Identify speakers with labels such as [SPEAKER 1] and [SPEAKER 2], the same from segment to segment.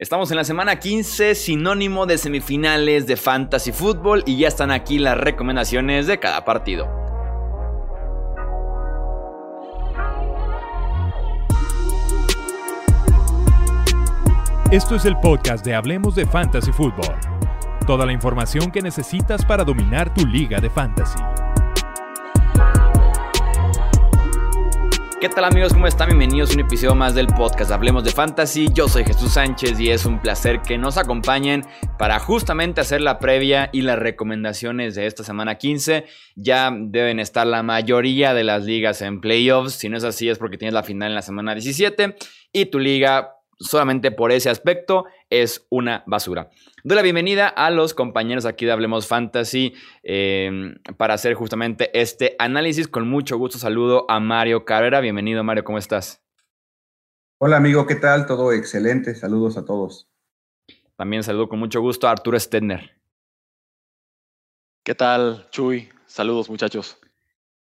[SPEAKER 1] Estamos en la semana 15, sinónimo de semifinales de Fantasy Football y ya están aquí las recomendaciones de cada partido.
[SPEAKER 2] Esto es el podcast de Hablemos de Fantasy Football. Toda la información que necesitas para dominar tu liga de fantasy.
[SPEAKER 1] ¿Qué tal amigos? ¿Cómo están? Bienvenidos a un episodio más del podcast Hablemos de Fantasy. Yo soy Jesús Sánchez y es un placer que nos acompañen para justamente hacer la previa y las recomendaciones de esta semana 15. Ya deben estar la mayoría de las ligas en playoffs. Si no es así es porque tienes la final en la semana 17 y tu liga solamente por ese aspecto es una basura. Doy la bienvenida a los compañeros aquí de Hablemos Fantasy em, para hacer justamente este análisis. Con mucho gusto saludo a Mario Carrera. Bienvenido Mario, ¿cómo estás?
[SPEAKER 3] Hola amigo, ¿qué tal? Todo excelente. Saludos a todos.
[SPEAKER 1] También saludo con mucho gusto a Arturo Stedner.
[SPEAKER 4] ¿Qué tal, Chuy? Saludos muchachos.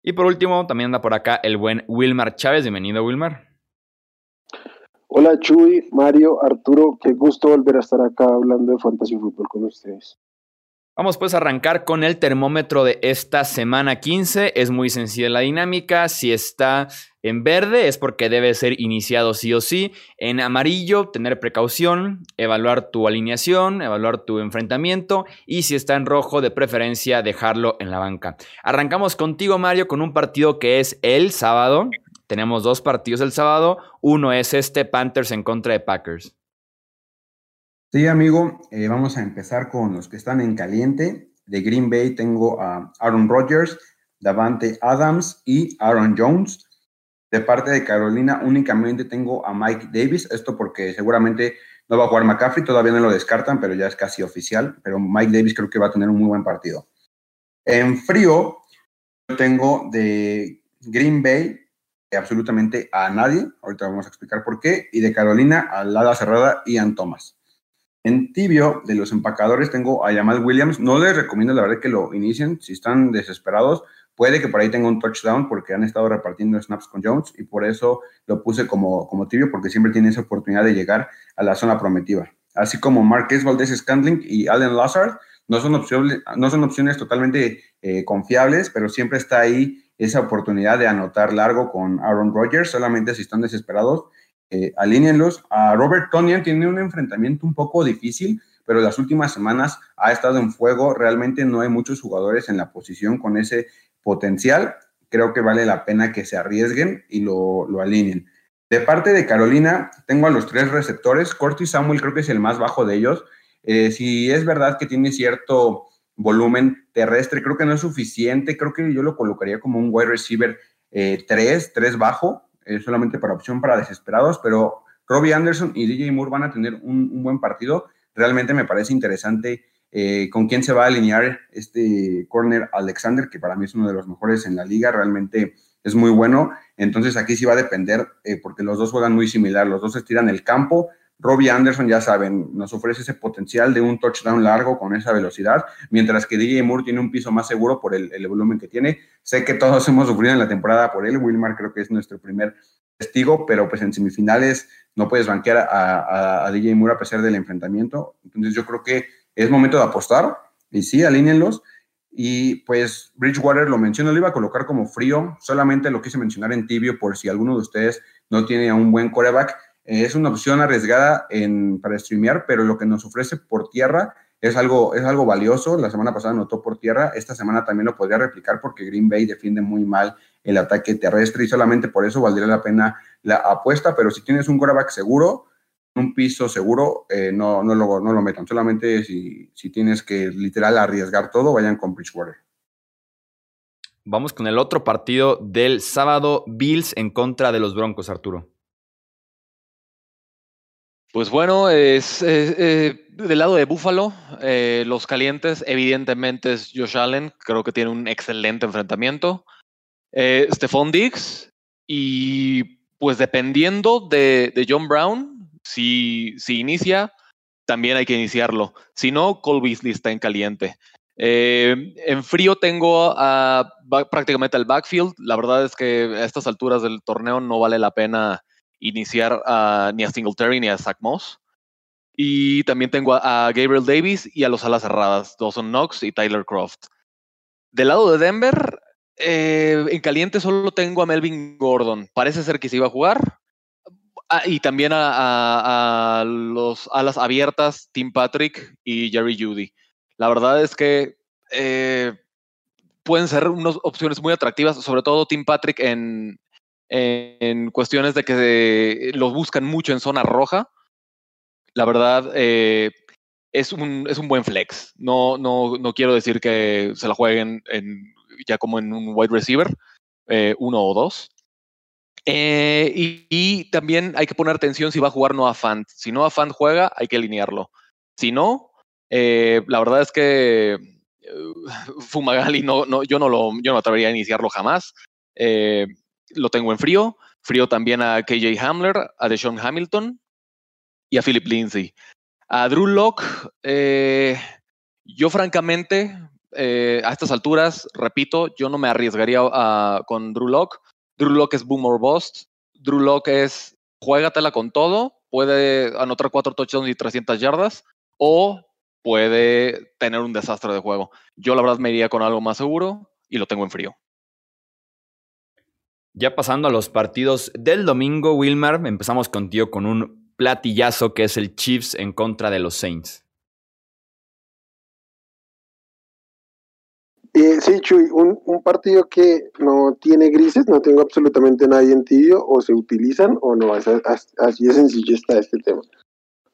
[SPEAKER 1] Y por último, también anda por acá el buen Wilmar Chávez. Bienvenido, Wilmar.
[SPEAKER 5] Hola Chuy, Mario, Arturo, qué gusto volver a estar acá hablando de Fantasy Fútbol con ustedes.
[SPEAKER 1] Vamos pues a arrancar con el termómetro de esta semana 15. Es muy sencilla la dinámica. Si está en verde es porque debe ser iniciado sí o sí. En amarillo, tener precaución, evaluar tu alineación, evaluar tu enfrentamiento. Y si está en rojo, de preferencia, dejarlo en la banca. Arrancamos contigo, Mario, con un partido que es el sábado. Tenemos dos partidos el sábado. Uno es este Panthers en contra de Packers.
[SPEAKER 3] Sí, amigo, eh, vamos a empezar con los que están en caliente. De Green Bay tengo a Aaron Rodgers, Davante Adams y Aaron Jones. De parte de Carolina únicamente tengo a Mike Davis, esto porque seguramente no va a jugar McCaffrey, todavía no lo descartan, pero ya es casi oficial, pero Mike Davis creo que va a tener un muy buen partido. En frío, tengo de Green Bay absolutamente a nadie, ahorita vamos a explicar por qué, y de Carolina a Lada Cerrada Ian Thomas. En tibio de los empacadores tengo a Jamal Williams, no les recomiendo la verdad que lo inicien, si están desesperados, puede que por ahí tenga un touchdown porque han estado repartiendo snaps con Jones y por eso lo puse como, como tibio porque siempre tiene esa oportunidad de llegar a la zona prometida. Así como Marquez Valdez Scandling y Allen Lazard, no son opciones, no son opciones totalmente eh, confiables, pero siempre está ahí esa oportunidad de anotar largo con Aaron Rodgers, solamente si están desesperados, eh. A Robert Tonian tiene un enfrentamiento un poco difícil, pero las últimas semanas ha estado en fuego. Realmente no hay muchos jugadores en la posición con ese potencial. Creo que vale la pena que se arriesguen y lo, lo alineen. De parte de Carolina, tengo a los tres receptores. Cortis Samuel creo que es el más bajo de ellos. Eh, si es verdad que tiene cierto volumen terrestre, creo que no es suficiente, creo que yo lo colocaría como un wide receiver 3, eh, 3 bajo, eh, solamente para opción para desesperados, pero Robbie Anderson y DJ Moore van a tener un, buen partido. Realmente me parece interesante eh, con quién se va a alinear este corner Alexander, que para mí es uno de los mejores en la liga, realmente es muy bueno. Entonces aquí sí va a depender, porque los dos juegan muy similar, los dos estiran el campo, Robbie Anderson, ya saben, nos ofrece ese potencial de un touchdown largo con esa velocidad, mientras que DJ Moore tiene un piso más seguro por el, volumen que tiene. Sé que todos hemos sufrido en la temporada por él, Wilmar creo que es nuestro primer testigo, pero pues en semifinales no puedes banquear a, DJ Moore a pesar del enfrentamiento. Entonces yo creo que es momento de apostar y sí, alínenlos. Y pues Bridgewater lo menciono, lo iba a colocar como frío, solamente lo quise mencionar en tibio por si alguno de ustedes no tiene un buen coreback es una opción arriesgada para streamear, pero lo que nos ofrece por tierra es algo, es algo valioso. La semana pasada anotó por tierra, esta semana también lo podría replicar porque Green Bay defiende muy mal el ataque terrestre y solamente por eso valdría la pena la apuesta, pero si tienes un quarterback seguro, un piso seguro, eh, no, no, lo, no lo metan. Solamente si, si tienes que literal arriesgar todo, vayan con Bridgewater.
[SPEAKER 1] Vamos con el otro partido del sábado, Bills en contra de los Broncos, Arturo.
[SPEAKER 4] Pues bueno, es, eh, del lado de Buffalo, eh, los calientes, evidentemente es Josh Allen, creo que tiene un excelente enfrentamiento. Eh, Stephon Diggs, y pues dependiendo de, John Brown, si, si, inicia, también hay que iniciarlo. Si no, Cole Beasley está en caliente. en frío tengo prácticamente el backfield. La verdad es que a estas alturas del torneo no vale la pena iniciar ni a Singletary ni a Zach Moss. Y también tengo a, Gabriel Davis y a los alas cerradas, Dawson Knox y Tyler Croft. Del lado de Denver, eh, en caliente solo tengo a Melvin Gordon. Parece ser que se iba a jugar. Ah, y también a, los alas abiertas, Tim Patrick y Jerry Judy. La verdad es que eh, pueden ser unas opciones muy atractivas, sobre todo Tim Patrick en, en cuestiones de que los buscan mucho en zona roja. La verdad, eh, es, un, es un buen flex. No, no, no quiero decir que se la jueguen en, ya como en un wide receiver, eh, uno o dos. Eh, y, también hay que poner atención si va a jugar Noah Fant. Si Noah Fant juega, hay que alinearlo. Si no, la verdad es que Fumagali no, no, yo no lo yo no atrevería a iniciarlo jamás. Lo tengo en frío. Frío también a KJ Hamler, a Deshaun Hamilton y a Philip Lindsay. A Drew Locke, eh, yo francamente, eh, a estas alturas, repito, yo no me arriesgaría con Drew Locke. Drew Locke es boom or bust. Drew Locke es juégatela con todo, puede anotar cuatro touchdowns y 300 yardas, o puede tener un desastre de juego. Yo la verdad me iría con algo más seguro y lo tengo en frío.
[SPEAKER 1] Ya pasando a los partidos del domingo, Wilmar, empezamos contigo con un platillazo que es el Chiefs en contra de los Saints.
[SPEAKER 5] Sí, Chuy, un, partido que no tiene grises, no tengo absolutamente nadie en tibio, o se utilizan o no, así de sencillo está este tema.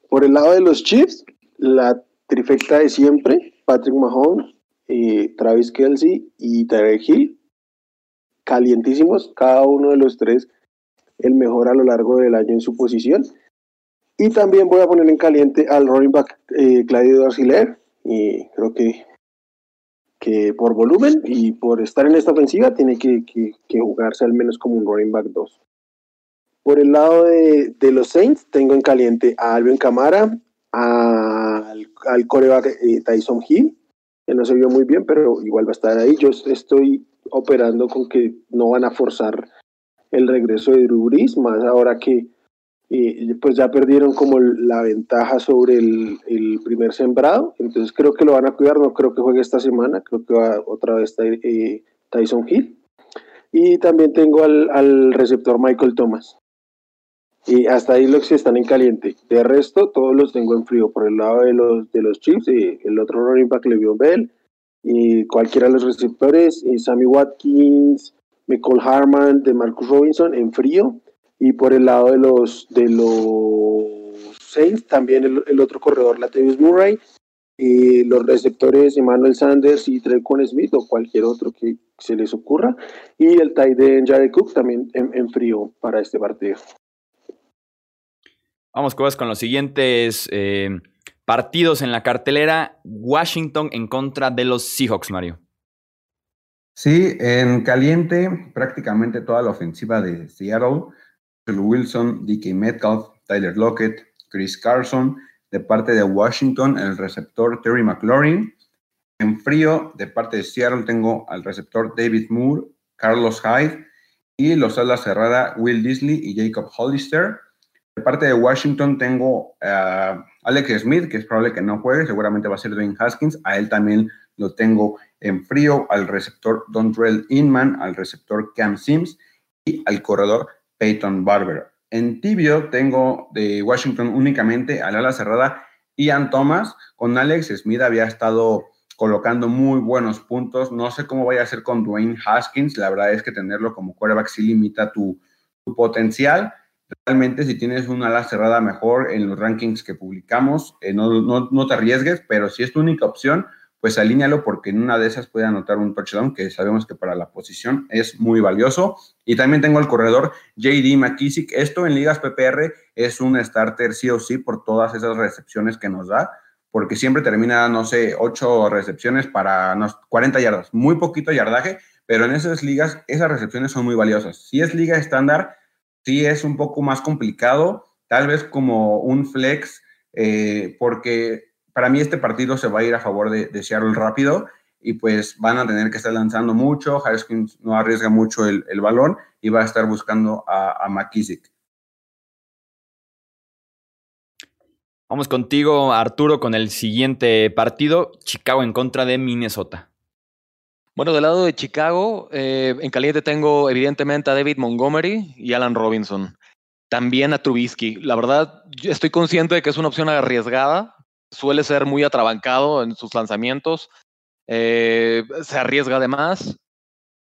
[SPEAKER 5] Por el lado de los Chiefs, la trifecta de siempre, Patrick Mahomes, eh, Travis Kelsey y Tarek Hill, calientísimos, cada uno de los tres el mejor a lo largo del año en su posición. Y también voy a poner en caliente al running back eh, Claudio Arciler. Y creo que, que por volumen y por estar en esta ofensiva tiene que, jugarse al menos como un running back 2. Por el lado de, los Saints, tengo en caliente a Alvin Camara, al, al coreback eh, Tyson Hill, que no se vio muy bien, pero igual va a estar ahí. Yo estoy operando con que no van a forzar el regreso de Drew Brees, más ahora que y pues ya perdieron como la ventaja sobre el, primer sembrado, entonces creo que lo van a cuidar, no creo que juegue esta semana, creo que va otra vez eh, Tyson Hill. Y también tengo al, receptor Michael Thomas. Y hasta ahí los que están en caliente. De resto, todos los tengo en frío. Por el lado de los, de los Chiefs, y el otro running back Le'Veon Bell, y cualquiera de los receptores, y Sammy Watkins, Michael Harman, de Marcus Robinson en frío y por el lado de los, de los Saints, también el, otro corredor, Latavius Murray, y los receptores Emmanuel Sanders y Trecon Smith o cualquier otro que se les ocurra. Y el tight end Jared Cook también en, frío para este partido.
[SPEAKER 1] Vamos con los siguientes eh, partidos en la cartelera. Washington en contra de los Seahawks, Mario.
[SPEAKER 3] Sí, en caliente prácticamente toda la ofensiva de Seattle Wilson, DK Metcalf, Tyler Lockett, Chris Carson. De parte de Washington, el receptor Terry McLaurin. En frío, de parte de Seattle, tengo al receptor David Moore, Carlos Hyde y los alas cerrada Will Disley y Jacob Hollister. De parte de Washington tengo a Alex Smith, que es probable que no juegue, seguramente va a ser Dwayne Haskins. A él también lo tengo en frío, al receptor Dontrell Inman, al receptor Cam Sims y al corredor Peyton Barber. En tibio tengo de Washington únicamente al ala cerrada Ian Thomas. Con Alex Smith había estado colocando muy buenos puntos. No sé cómo vaya a ser con Dwayne Haskins. La verdad es que tenerlo como quarterback sí limita tu, potencial. Realmente si tienes una ala cerrada mejor en los rankings que publicamos, eh, no, no, te arriesgues, pero si es tu única opción, pues alíñalo porque en una de esas puede anotar un touchdown que sabemos que para la posición es muy valioso. Y también tengo el corredor JD McKissick. Esto en ligas PPR es un starter sí o sí por todas esas recepciones que nos da, porque siempre termina, no sé, ocho recepciones para 40 yardas. Muy poquito yardaje, pero en esas ligas esas recepciones son muy valiosas. Si es liga estándar, sí es un poco más complicado, tal vez como un flex, eh, porque para mí este partido se va a ir a favor de, Seattle rápido y pues van a tener que estar lanzando mucho, Haskins no arriesga mucho el, balón y va a estar buscando a, a McKissick.
[SPEAKER 1] Vamos contigo, Arturo, con el siguiente partido, Chicago en contra de Minnesota.
[SPEAKER 4] Bueno, del lado de Chicago, eh, en caliente tengo evidentemente a David Montgomery y Alan Robinson. También a Trubisky. La verdad, estoy consciente de que es una opción arriesgada. Suele ser muy atrabancado en sus lanzamientos. Eh, se arriesga además.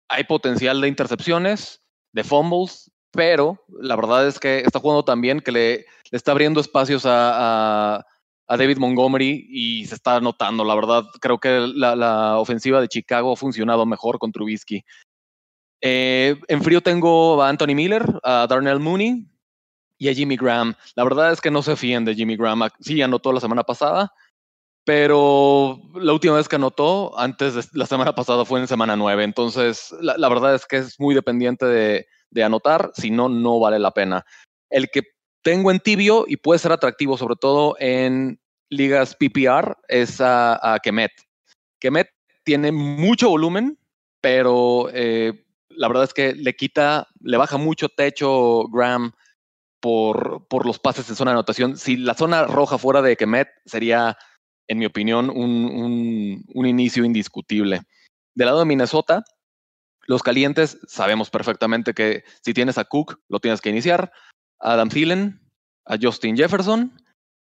[SPEAKER 4] Hay potencial de intercepciones, de fumbles, pero la verdad es que está jugando también que le, está abriendo espacios a, David Montgomery y se está notando. La verdad, creo que la, ofensiva de Chicago ha funcionado mejor con Trubisky. Eh, en frío tengo a Anthony Miller, a Darnell Mooney y a Jimmy Graham. La verdad es que no se fíen de Jimmy Graham. Sí, anotó la semana pasada, pero la última vez que anotó, antes de la semana pasada, fue en semana 9. Entonces, la verdad es que es muy dependiente de, de anotar, si no, no vale la pena. El que tengo en tibio y puede ser atractivo, sobre todo en ligas PPR, es a, Kemet. Kemet tiene mucho volumen, pero eh, la verdad es que le quita, le baja mucho techo Graham por, por los pases en zona de anotación. Si la zona roja fuera de Kemet, sería, en mi opinión, un, un inicio indiscutible. Del lado de Minnesota, los calientes, sabemos perfectamente que si tienes a Cook, lo tienes que iniciar. A Adam Thielen, a Justin Jefferson.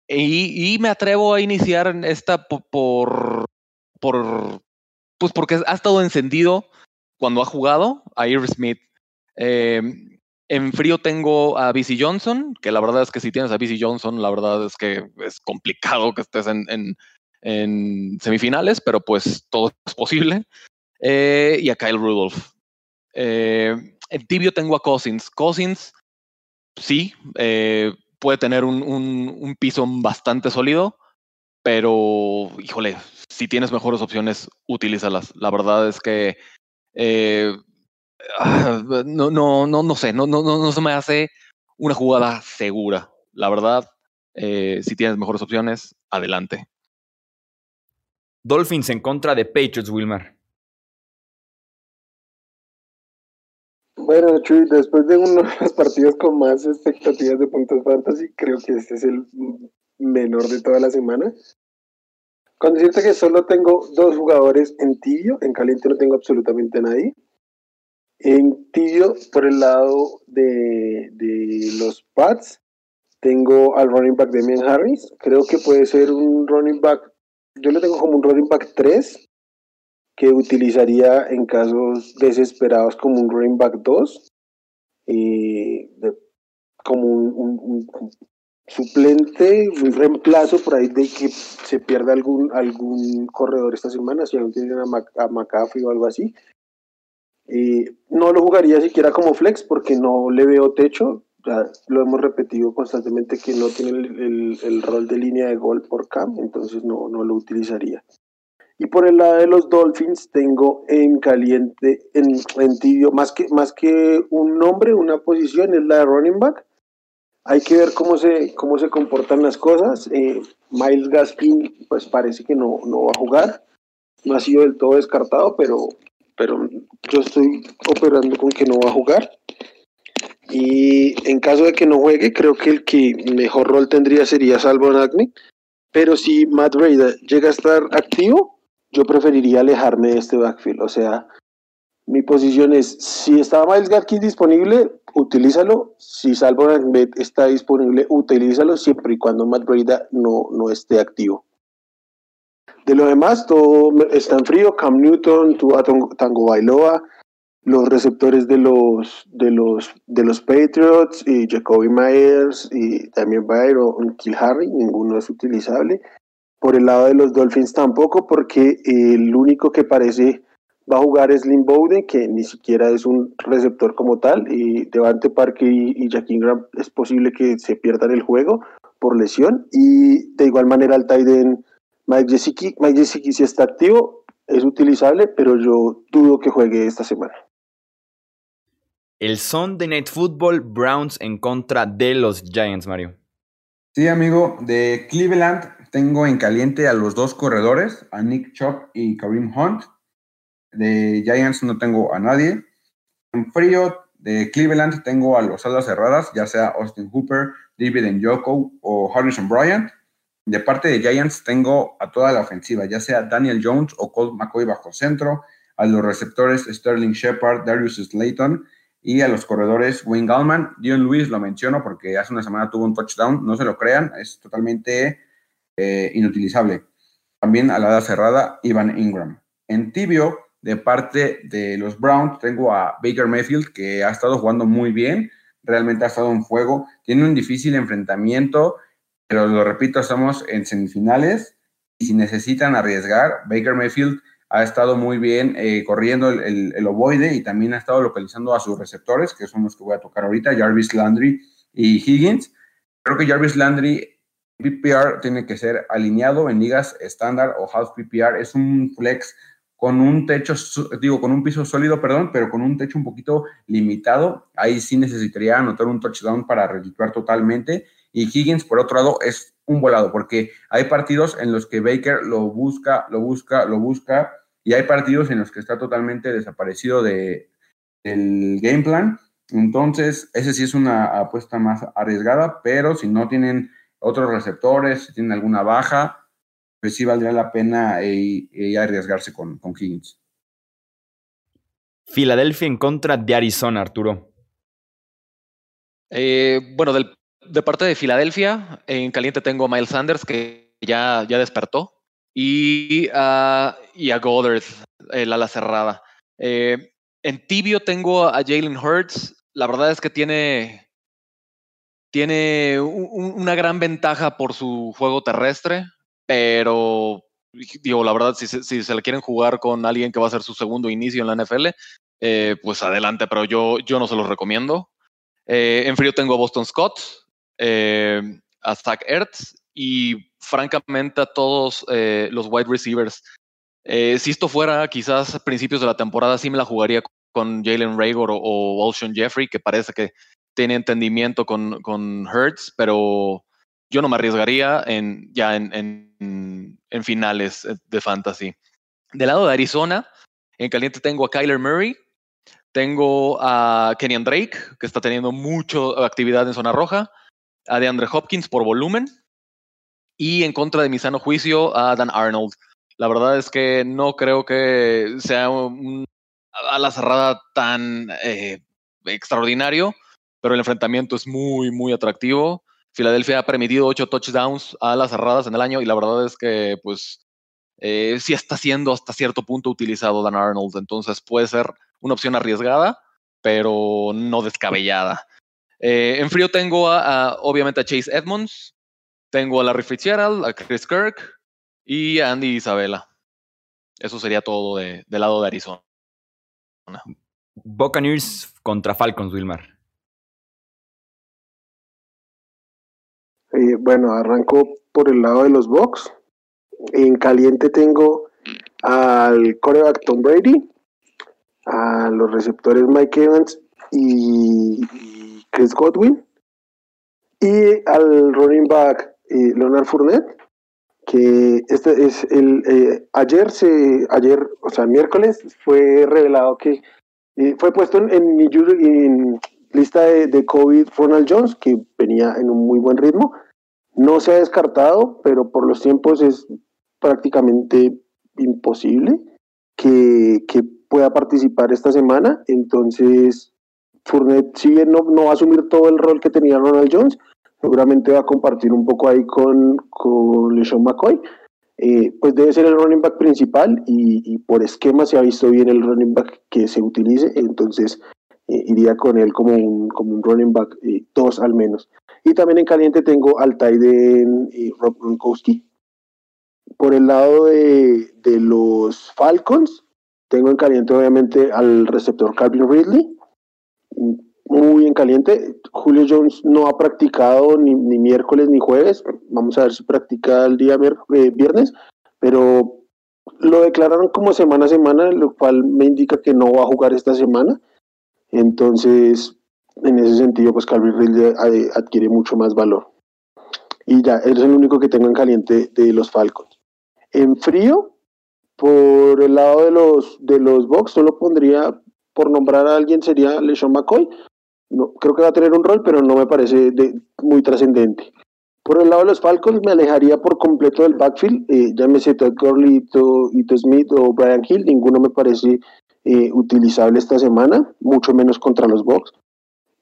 [SPEAKER 4] Y, me atrevo a iniciar esta por, por, pues porque ha estado encendido cuando ha jugado a Irv Smith. Em, en frío tengo a BC Johnson, que la verdad es que si tienes a BC Johnson, la verdad es que es complicado que estés en, en, semifinales, pero pues todo es posible. Eh, y a Kyle Rudolph. Eh, en tibio tengo a Cousins. Cousins, sí, eh, puede tener un, piso bastante sólido, pero, híjole, si tienes mejores opciones, utilízalas. La verdad es que eh, ah, no, no, no, no sé, no, no, no, se me hace una jugada segura. La verdad, si tienes mejores opciones, adelante.
[SPEAKER 1] Dolphins en contra de Patriots, Wilmar.
[SPEAKER 5] Bueno, Chuy, después de uno de los partidos con más expectativas de puntos fantasy, creo que este es el menor de toda la semana. Con decirte que solo tengo dos jugadores en tibio, en caliente no tengo absolutamente nadie. En tibio, por el lado de, de los Pats, tengo al running back Demian Harris. Creo que puede ser un running back, yo lo tengo como un running back 3, que utilizaría en casos desesperados como un running back 2, y como un, suplente, un reemplazo por ahí de que se pierda algún, algún corredor esta semana, si aún tienen a, McCaffrey o algo así. no lo jugaría siquiera como flex porque no le veo techo. Ya lo hemos repetido constantemente que no tiene el, el, rol de línea de gol por cam, entonces no, no lo utilizaría. Y por el lado de los Dolphins tengo en caliente, en, en tibio, más que, más que un nombre, una posición, es la de running back. Hay que ver cómo se, cómo se comportan las cosas. Eh, Miles Gaskin, pues parece que no, no va a jugar. No ha sido del todo descartado, pero, pero yo estoy operando con que no va a jugar. Y en caso de que no juegue, creo que el que mejor rol tendría sería Salvo Agni. Pero si Matt Breda llega a estar activo, yo preferiría alejarme de este backfield. O sea, mi posición es, si está Miles Garkin disponible, utilízalo. Si Salvo está disponible, utilízalo siempre y cuando Matt Breda no, no esté activo. De lo demás, todo está en frío. Cam Newton, Tango Bailoa, los receptores de los, de los, de los Patriots, y Jacoby Myers y también Byron Kill Harry, ninguno es utilizable. Por el lado de los Dolphins tampoco, porque el único que parece va a jugar es Lynn Bowden, que ni siquiera es un receptor como tal, y Devante Parker y, y Jack Ingram es posible que se pierdan el juego por lesión, y de igual manera el Titan Mike Gesicki, Mike Gesicki si está activo, es utilizable, pero yo dudo que juegue esta semana.
[SPEAKER 1] El Sunday Night Football Browns en contra de los Giants, Mario.
[SPEAKER 3] Sí, amigo, de Cleveland tengo en caliente a los dos corredores, a Nick Chop y Kareem Hunt. De Giants no tengo a nadie. En frío de Cleveland tengo a los alas cerradas, ya sea Austin Hooper, David Njoko o Harrison Bryant. De parte de Giants tengo a toda la ofensiva, ya sea Daniel Jones o Colt McCoy bajo centro, a los receptores Sterling Shepard, Darius Slayton y a los corredores Wayne Gallman. Dion Lewis lo menciono porque hace una semana tuvo un touchdown, no se lo crean, es totalmente eh, inutilizable. También a la cerrada, Ivan Ingram. En tibio, de parte de los Browns, tengo a Baker Mayfield, que ha estado jugando muy bien, realmente ha estado en fuego, tiene un difícil enfrentamiento, pero lo repito, estamos en semifinales y si necesitan arriesgar, Baker Mayfield ha estado muy bien eh, corriendo el, el, ovoide y también ha estado localizando a sus receptores, que son los que voy a tocar ahorita, Jarvis Landry y Higgins. Creo que Jarvis Landry PPR tiene que ser alineado en ligas estándar o half PPR. Es un flex con un techo, digo, con un piso sólido, perdón, pero con un techo un poquito limitado. Ahí sí necesitaría anotar un touchdown para redituar totalmente. Y Higgins, por otro lado, es un volado, porque hay partidos en los que Baker lo busca, lo busca, lo busca, y hay partidos en los que está totalmente desaparecido de, del game plan. Entonces, ese sí es una apuesta más arriesgada, pero si no tienen otros receptores, si tienen alguna baja, pues sí valdría la pena eh, eh, arriesgarse con, con Higgins.
[SPEAKER 1] Filadelfia en contra de Arizona, Arturo.
[SPEAKER 4] Eh, bueno, de parte de Filadelfia, en caliente tengo a Miles Sanders, que ya, ya despertó, y, a Goddard, el ala cerrada. en tibio tengo a Jalen Hurts. La verdad es que tiene tiene una gran ventaja por su juego terrestre, pero digo, la verdad, si, se le quieren jugar con alguien que va a ser su segundo inicio en la NFL, eh, pues adelante, pero yo, yo no se los recomiendo. Eh, en frío tengo a Boston Scott, eh, a Zach Ertz y francamente a todos los wide receivers. si esto fuera quizás a principios de la temporada, sí me la jugaría con Jalen Rager o, o Jeffrey, que parece que tiene entendimiento con, con Hertz, pero yo no me arriesgaría en, ya en, en, finales de fantasy. Del lado de Arizona, en caliente tengo a Kyler Murray, tengo a Kenyan Drake, que está teniendo mucha actividad en zona roja, a DeAndre Hopkins por volumen, y en contra de mi sano juicio a Dan Arnold. La verdad es que no creo que sea un a la cerrada tan eh, extraordinario, pero el enfrentamiento es muy, muy atractivo. Filadelfia ha permitido ocho touchdowns a las cerradas en el año y la verdad es que, pues, eh, sí está siendo hasta cierto punto utilizado Dan Arnold. Entonces puede ser una opción arriesgada, pero no descabellada. Eh, en frío tengo a, obviamente a Chase Edmonds, tengo a Larry Fitzgerald, a Chris Kirk y a Andy Isabella. Eso sería todo de, del lado de Arizona.
[SPEAKER 1] Buccaneers contra Falcons, Wilmar.
[SPEAKER 5] Eh, bueno, arranco por el lado de los Bucks. En caliente tengo al coreback Tom Brady, a los receptores Mike Evans y Chris Godwin, y al running back eh, Leonard Fournette, que este es el eh, ayer se ayer, o sea, miércoles fue revelado que fue puesto en, en, lista de, de, COVID Ronald Jones, que venía en un muy buen ritmo, no se ha descartado, pero por los tiempos es prácticamente imposible que, pueda participar esta semana. Entonces, Fournette, si bien no, va a asumir todo el rol que tenía Ronald Jones, seguramente va a compartir un poco ahí con, con LeSean McCoy. Eh, pues debe ser el running back principal y, por esquema se ha visto bien el running back que se utilice, entonces eh, iría con él como un, como un running back, eh, dos al menos. Y también en caliente tengo al Tyden y Rob Gronkowski. Por el lado de, los Falcons, tengo en caliente obviamente al receptor Calvin Ridley. Muy en caliente. Julio Jones no ha practicado ni, miércoles ni jueves. Vamos a ver si practica el día eh, viernes. Pero lo declararon como semana a semana, lo cual me indica que no va a jugar esta semana. Entonces, en ese sentido, pues Calvin Ridley adquiere mucho más valor. Y ya, él es el único que tengo en caliente de los Falcons. En frío, por el lado de los, de los Bucks, solo pondría, por nombrar a alguien, sería LeSean McCoy. No, creo que va a tener un rol, pero no me parece muy trascendente. Por el lado de los Falcons, me alejaría por completo del backfield. Eh, llámese Todd Gurley, Ito, Smith o Brian Hill. Ninguno me parece eh, utilizable esta semana, mucho menos contra los Bucks.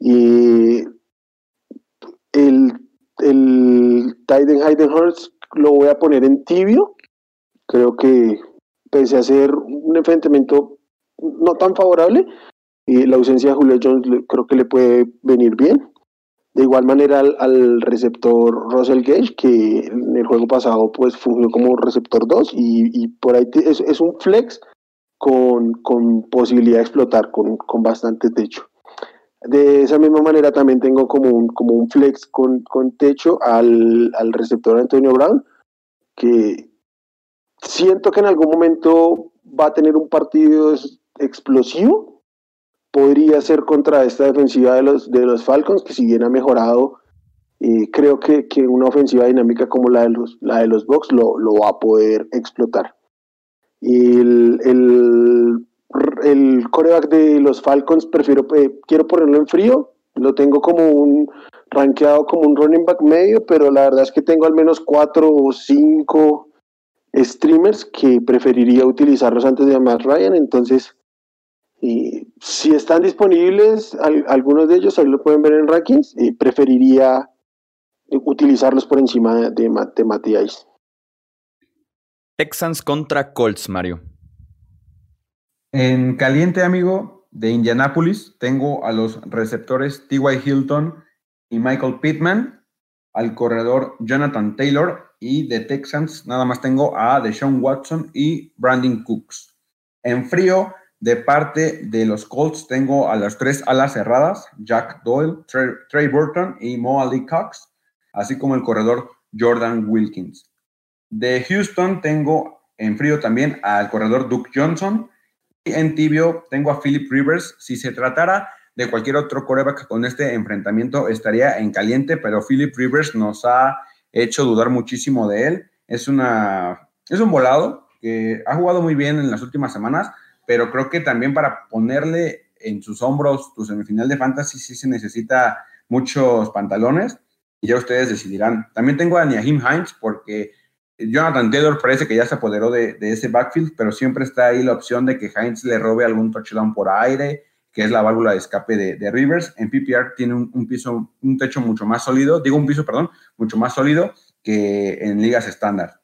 [SPEAKER 5] Y el, el Hayden Hurts lo voy a poner en tibio. Creo que pese a ser un enfrentamiento no tan favorable, y la ausencia de Julio Jones creo que le puede venir bien. De igual manera al, receptor Russell Gage, que en el juego pasado pues fungió como receptor 2 y, por ahí es, un flex con, posibilidad de explotar, con, bastante techo. De esa misma manera también tengo como un, como un flex con, techo al, al receptor Antonio Brown, que siento que en algún momento va a tener un partido explosivo, podría ser contra esta defensiva de los, de los Falcons, que si bien ha mejorado, eh, creo que, que, una ofensiva dinámica como la de los, la de los Bucks lo, lo va a poder explotar. El, el, el coreback de los Falcons, prefiero, eh, quiero ponerlo en frío, lo tengo como un rankeado como un running back medio, pero la verdad es que tengo al menos cuatro o cinco streamers que preferiría utilizarlos antes de Matt Ryan, entonces si están disponibles, algunos de ellos, ahí lo pueden ver en rankings, preferiría utilizarlos por encima de, de Matías.
[SPEAKER 1] Texans contra Colts, Mario.
[SPEAKER 3] En caliente, amigo, de Indianapolis, tengo a los receptores T.Y. Hilton y Michael Pittman, al corredor Jonathan Taylor y de Texans nada más tengo a Deshaun Watson y Brandon Cooks. En frío, de parte de los Colts tengo a las tres alas cerradas, Jack Doyle, Trey, Burton y Mo Ali Cox, así como el corredor Jordan Wilkins. De Houston tengo en frío también al corredor Duke Johnson en tibio tengo a Philip Rivers. Si se tratara de cualquier otro coreback con este enfrentamiento estaría en caliente, pero Philip Rivers nos ha hecho dudar muchísimo de él. Es, una, es un volado que ha jugado muy bien en las últimas semanas, pero creo que también para ponerle en sus hombros tu semifinal de fantasy sí se necesita muchos pantalones y ya ustedes decidirán. También tengo a Niahim Hines porque Jonathan Taylor parece que ya se apoderó de, ese backfield, pero siempre está ahí la opción de que Hines le robe algún touchdown por aire, que es la válvula de escape de, Rivers. En PPR tiene un, piso, un techo mucho más sólido, digo un piso, perdón, mucho más sólido que en ligas estándar.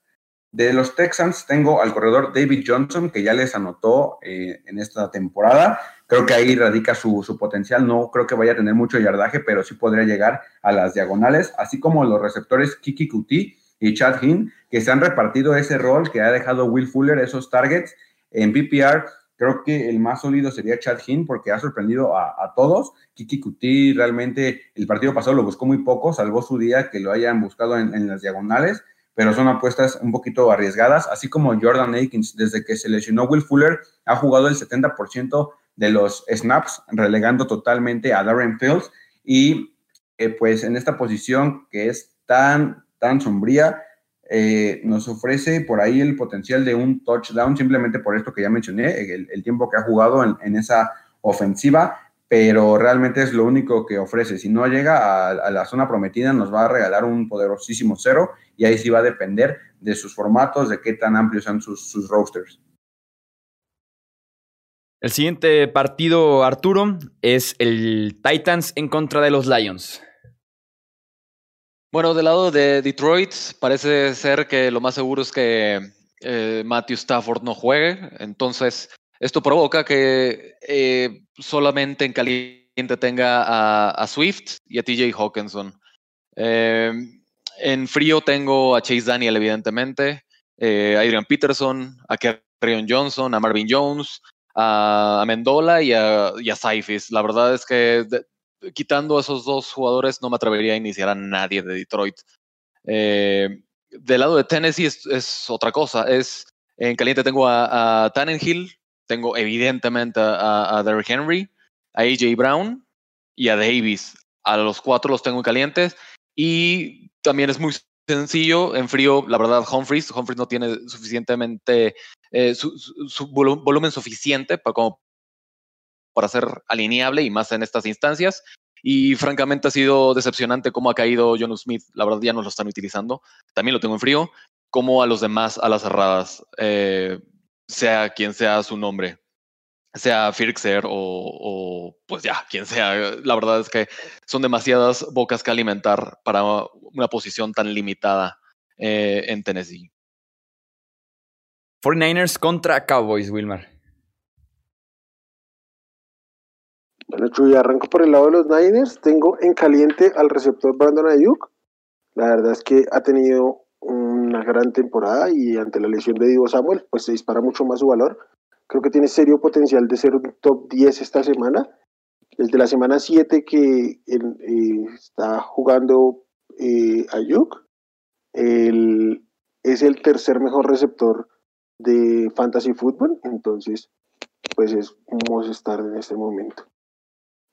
[SPEAKER 3] De los Texans tengo al corredor David Johnson, que ya les anotó eh, en esta temporada. Creo que ahí radica su, potencial. No creo que vaya a tener mucho yardaje, pero sí podría llegar a las diagonales, así como los receptores Kiki Kuti y Chad Hinn, que se han repartido ese rol que ha dejado Will Fuller, esos targets. En PPR, creo que el más sólido sería Chad Hinn, porque ha sorprendido a, todos. Kiki Kuti realmente el partido pasado lo buscó muy poco, salvó su día que lo hayan buscado en las diagonales pero son apuestas un poquito arriesgadas, así como Jordan Akins, desde que se lesionó Will Fuller, ha jugado el 70% de los snaps, relegando totalmente a Darren Fields, y eh, pues en esta posición que es tan, tan sombría, eh, nos ofrece por ahí el potencial de un touchdown, simplemente por esto que ya mencioné, el, tiempo que ha jugado en, esa ofensiva, pero realmente es lo único que ofrece. Si no llega a, la zona prometida, nos va a regalar un poderosísimo cero y ahí sí va a depender de sus formatos, de qué tan amplios son sus, sus rosters.
[SPEAKER 1] El siguiente partido, Arturo, es el Titans en contra de los Lions.
[SPEAKER 4] Bueno, del lado de Detroit, parece ser que lo más seguro es que eh, Matthew Stafford no juegue. Entonces, esto provoca que eh, solamente en caliente tenga a, Swift y a TJ Hawkinson. Em, en frío tengo a Chase Daniel, evidentemente, eh, a Adrian Peterson, a Kerryon Johnson, a Marvin Jones, a, Mendola y a, y Saifis. La verdad es que quitando a esos dos jugadores no me atrevería a iniciar a nadie de Detroit. Eh, del lado de Tennessee es, otra cosa. Es, en caliente tengo a, a Tannenhill, tengo evidentemente a, Derrick Henry, a AJ Brown y a Davis. A los cuatro los tengo calientes. Y también es muy sencillo, en frío, la verdad, Humphries. Humphries no tiene suficientemente, eh, su, volumen suficiente para, como, para ser alineable y más en estas instancias. Y francamente ha sido decepcionante cómo ha caído John Smith. La verdad ya no lo están utilizando. También lo tengo en frío. Como a los demás a las cerradas, eh, sea quien sea su nombre, sea Firxer o, o, pues ya, quien sea. La verdad es que son demasiadas bocas que alimentar para una posición tan limitada eh, en Tennessee.
[SPEAKER 1] 49ers contra Cowboys, Wilmar.
[SPEAKER 5] Bueno, Chuy, arranco por el lado de los Niners. Tengo en caliente al receptor Brandon Ayuk. La verdad es que ha tenido una gran temporada y ante la lesión de Divo Samuel, pues se dispara mucho más su valor. Creo que tiene serio potencial de ser un top 10 esta semana. Desde la semana 7 que eh, está jugando eh, Ayuk, el, es el tercer mejor receptor de Fantasy Football, entonces pues es un estar en este momento.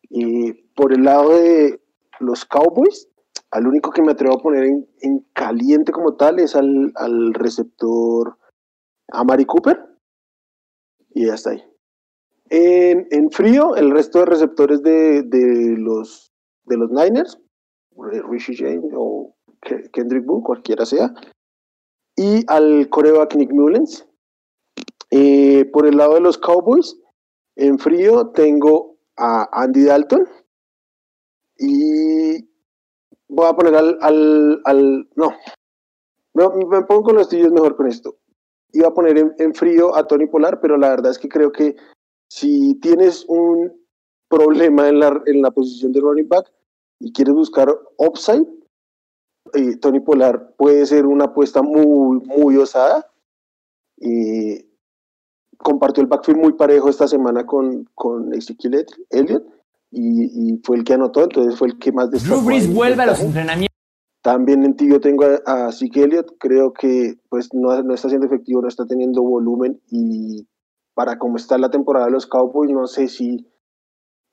[SPEAKER 5] Y por el lado de los Cowboys, al único que me atrevo a poner en, caliente como tal es al, receptor Amari Cooper. Y ya está ahí. En, frío, el resto de receptores de, los, de los Niners, Rishi James o Kendrick Boone, cualquiera sea, y al coreback Nick Mullens. Eh, por el lado de los Cowboys, en frío tengo a Andy Dalton y voy a poner al, al, no, me, pongo con los tíos mejor con esto. Iba a poner en, frío a Tony Polar, pero la verdad es que creo que si tienes un problema en la, en la posición de running back y quieres buscar upside, eh, Tony Polar puede ser una apuesta muy, muy osada. Y compartió el backfield muy parejo esta semana con, con Ezekiel Elliott y, fue el que anotó, entonces fue el que más
[SPEAKER 1] destacó. vuelve a los entrenamientos.
[SPEAKER 5] También en ti yo tengo a, a Elliott, creo que pues no, no está siendo efectivo, no está teniendo volumen y para cómo está la temporada de los Cowboys, no sé si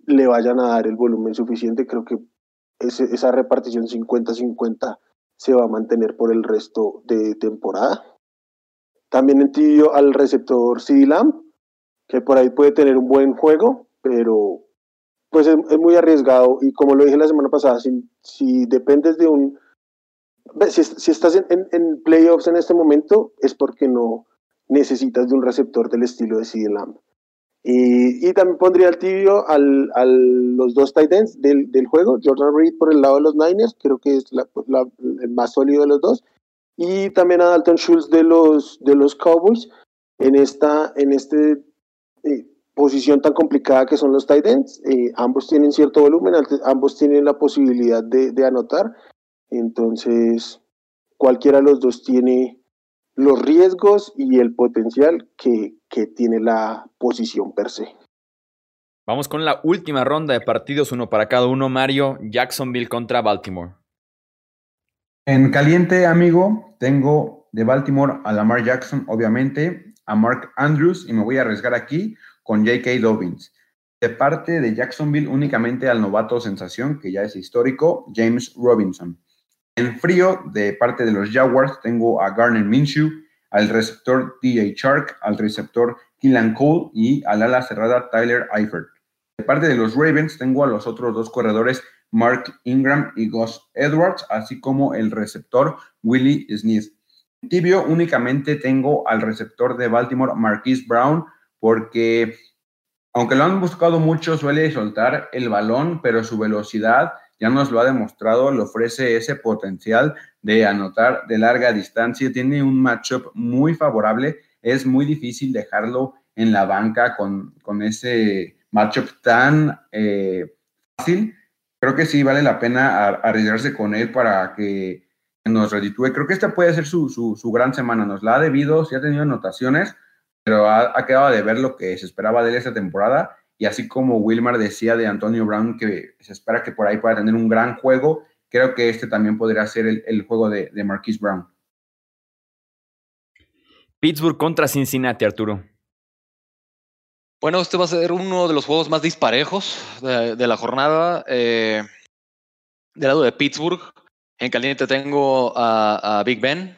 [SPEAKER 5] le vayan a dar el volumen suficiente, creo que esa repartición 50-50 se va a mantener por el resto de temporada. También entiendo al receptor CD Lamb, que por ahí puede tener un buen juego, pero pues es, muy arriesgado. Y como lo dije la semana pasada, si, si dependes de un... Si, si estás en, en, playoffs en este momento es porque no necesitas de un receptor del estilo de CD Lamb. Y, y, también pondría al tibio al, al, los dos tight ends del, del, juego, Jordan Reed por el lado de los Niners, creo que es la, la, el más sólido de los dos, y también a Dalton Schultz de los, de los Cowboys en esta en este, eh, posición tan complicada que son los tight ends. Eh, ambos tienen cierto volumen, ambos tienen la posibilidad de, de anotar, entonces cualquiera de los dos tiene los riesgos y el potencial que, que tiene la posición per se.
[SPEAKER 1] Vamos con la última ronda de partidos, uno para cada uno. Mario, Jacksonville contra Baltimore.
[SPEAKER 3] En caliente, amigo, tengo de Baltimore a Lamar Jackson, obviamente, a Mark Andrews, y me voy a arriesgar aquí con J.K. Dobbins. De parte de Jacksonville, únicamente al novato sensación, que ya es histórico, James Robinson. En frío, de parte de los Jaguars, tengo a Garner Minshew, al receptor DJ Shark, al receptor Killan Cole y al ala cerrada Tyler Eifert. De parte de los Ravens, tengo a los otros dos corredores Mark Ingram y Gus Edwards, así como el receptor Willie Smith. Tibio únicamente tengo al receptor de Baltimore, Marquise Brown, porque aunque lo han buscado mucho, suele soltar el balón, pero su velocidad ya nos lo ha demostrado, le ofrece ese potencial de anotar de larga distancia, tiene un matchup muy favorable, es muy difícil dejarlo en la banca con, con ese matchup tan eh, fácil. Creo que sí vale la pena arriesgarse con él para que nos reditúe. Creo que esta puede ser su, su, gran semana. Nos la ha debido, sí ha tenido anotaciones, pero ha, quedado de ver lo que se esperaba de él esta temporada y así como Wilmar decía de Antonio Brown, que se espera que por ahí pueda tener un gran juego, creo que este también podría ser el, juego de, de Marquise Brown.
[SPEAKER 1] Pittsburgh contra Cincinnati, Arturo.
[SPEAKER 4] Bueno, este va a ser uno de los juegos más disparejos de, la jornada. Eh, del lado de Pittsburgh, en caliente tengo a, Big Ben,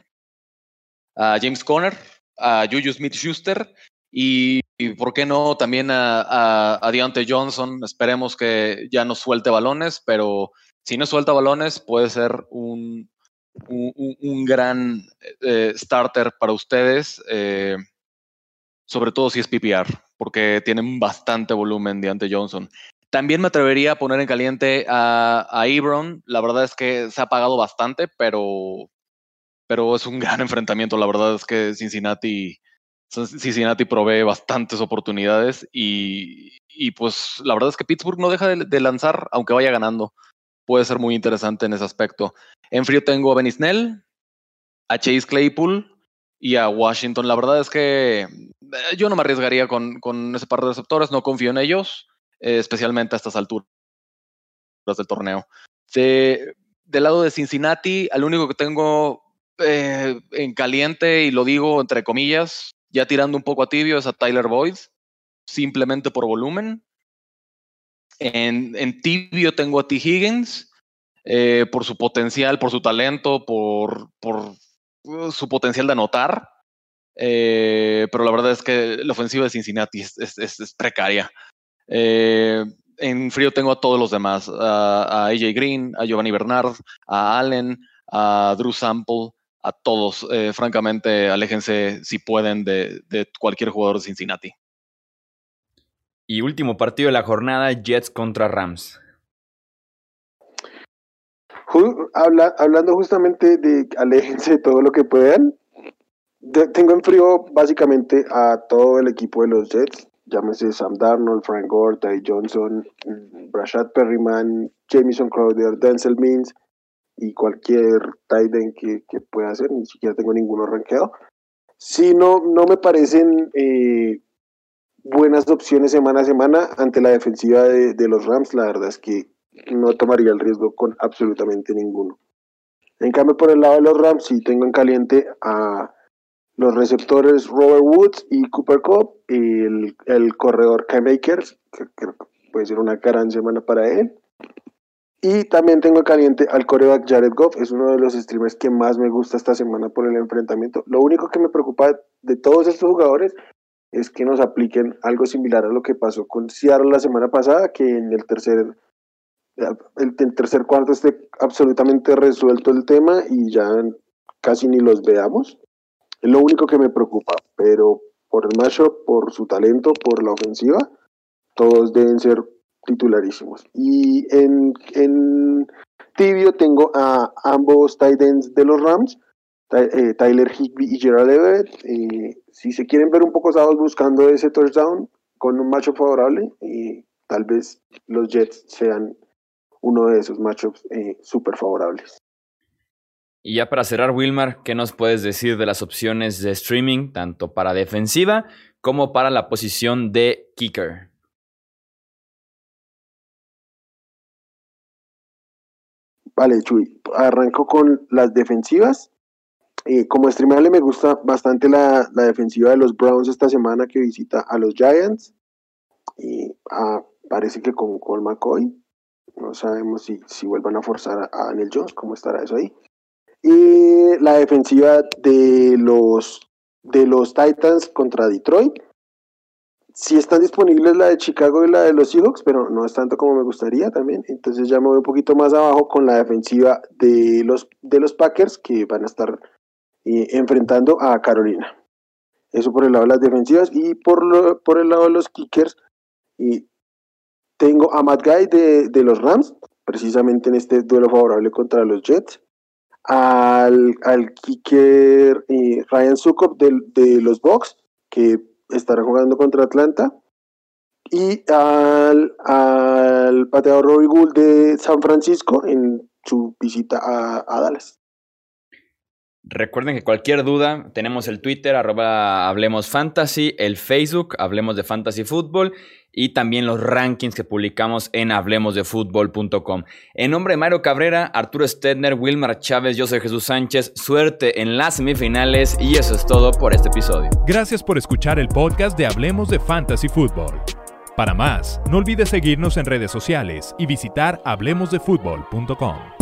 [SPEAKER 4] a James Conner, a Juju Smith Schuster y por qué no también a, a, Deontay Johnson. Esperemos que ya no suelte balones, pero si no suelta balones puede ser un, un, gran eh, starter para ustedes, eh, sobre todo si es PPR, porque tienen bastante volumen Deontay Johnson. También me atrevería a poner en caliente a, a Ebron. La verdad es que se ha pagado bastante, pero, pero es un gran enfrentamiento. La verdad es que Cincinnati Cincinnati provee bastantes oportunidades y, pues la verdad es que Pittsburgh no deja de, lanzar aunque vaya ganando. Puede ser muy interesante en ese aspecto. En frío tengo a Benny Snell, a Chase Claypool y a Washington. La verdad es que yo no me arriesgaría con, con ese par de receptores, no confío en ellos, eh, especialmente a estas alturas del torneo. De, del lado de Cincinnati, al único que tengo eh, en caliente, y lo digo entre comillas, ya tirando un poco a tibio es a Tyler Boyd, simplemente por volumen. En, tibio tengo a T. Higgins, eh, por su potencial, por su talento, por, por uh, su potencial de anotar. Eh, pero la verdad es que la ofensiva de Cincinnati es, precaria. Eh, en frío tengo a todos los demás, a, a, AJ Green, a Giovanni Bernard, a Allen, a Drew Sample, a todos. Eh, francamente, aléjense si pueden de, cualquier jugador de Cincinnati.
[SPEAKER 1] Y último partido de la jornada, Jets contra Rams.
[SPEAKER 5] hablando justamente de aléjense de todo lo que puedan, tengo en frío básicamente a todo el equipo de los Jets, llámese Sam Darnold, Frank Gore, Ty Johnson, mm, Brashad Perryman, Jamison Crowder, Denzel Means, y cualquier tight end que, pueda hacer, ni siquiera tengo ninguno rankeado. Si no, no me parecen eh, buenas opciones semana a semana ante la defensiva de, los Rams, la verdad es que no tomaría el riesgo con absolutamente ninguno. En cambio, por el lado de los Rams, sí tengo en caliente a los receptores Robert Woods y Cooper Cup, y el, el corredor Kai Makers, que creo que puede ser una gran semana para él. Y también tengo caliente al coreback Jared Goff, es uno de los streamers que más me gusta esta semana por el enfrentamiento. Lo único que me preocupa de todos estos jugadores es que nos apliquen algo similar a lo que pasó con Seattle la semana pasada, que en el tercer, el, tercer cuarto esté absolutamente resuelto el tema y ya casi ni los veamos. Lo único que me preocupa, pero por el matchup, por su talento, por la ofensiva, todos deben ser titularísimos. Y en, en tibio tengo a ambos tight ends de los Rams, eh, Tyler Higby y Gerald Everett. Eh, si se quieren ver un poco sábados buscando ese touchdown con un macho favorable, eh, tal vez los Jets sean uno de esos matchups súper favorables.
[SPEAKER 1] Y ya para cerrar, Wilmar, ¿qué nos puedes decir de las opciones de streaming, tanto para defensiva como para la posición de kicker?
[SPEAKER 5] Vale, Chuy, arranco con las defensivas. Eh, como streamable me gusta bastante la, defensiva de los Browns esta semana que visita a los Giants. Y ah, parece que con Cole McCoy. No sabemos si, si vuelvan a forzar a, Daniel Jones, cómo estará eso ahí. Y la defensiva de los, de los Titans contra Detroit sí están disponibles la de Chicago y la de los Seahawks, pero no es tanto como me gustaría también. Entonces ya me voy un poquito más abajo con la defensiva de los, de los Packers que van a estar eh, enfrentando a Carolina. Eso por el lado de las defensivas y por, por el lado de los kickers. Y tengo a Matt Guy de, los Rams, precisamente en este duelo favorable contra los Jets. Al, al kicker eh, Ryan Sukop de, de los Bucks, que estará jugando contra Atlanta. Y al, al pateador Robbie Gould de San Francisco en su visita a, Dallas.
[SPEAKER 1] Recuerden que cualquier duda, tenemos el Twitter, arroba Hablemos Fantasy, el Facebook, Hablemos de Fantasy Football y también los rankings que publicamos en hablemosdefutbol.com. En nombre de Mario Cabrera, Arturo Stedner, Wilmar Chávez, yo soy Jesús Sánchez. Suerte en las semifinales y eso es todo por este episodio.
[SPEAKER 2] Gracias por escuchar el podcast de Hablemos de Fantasy Football. Para más, no olvides seguirnos en redes sociales y visitar hablemosdefutbol.com.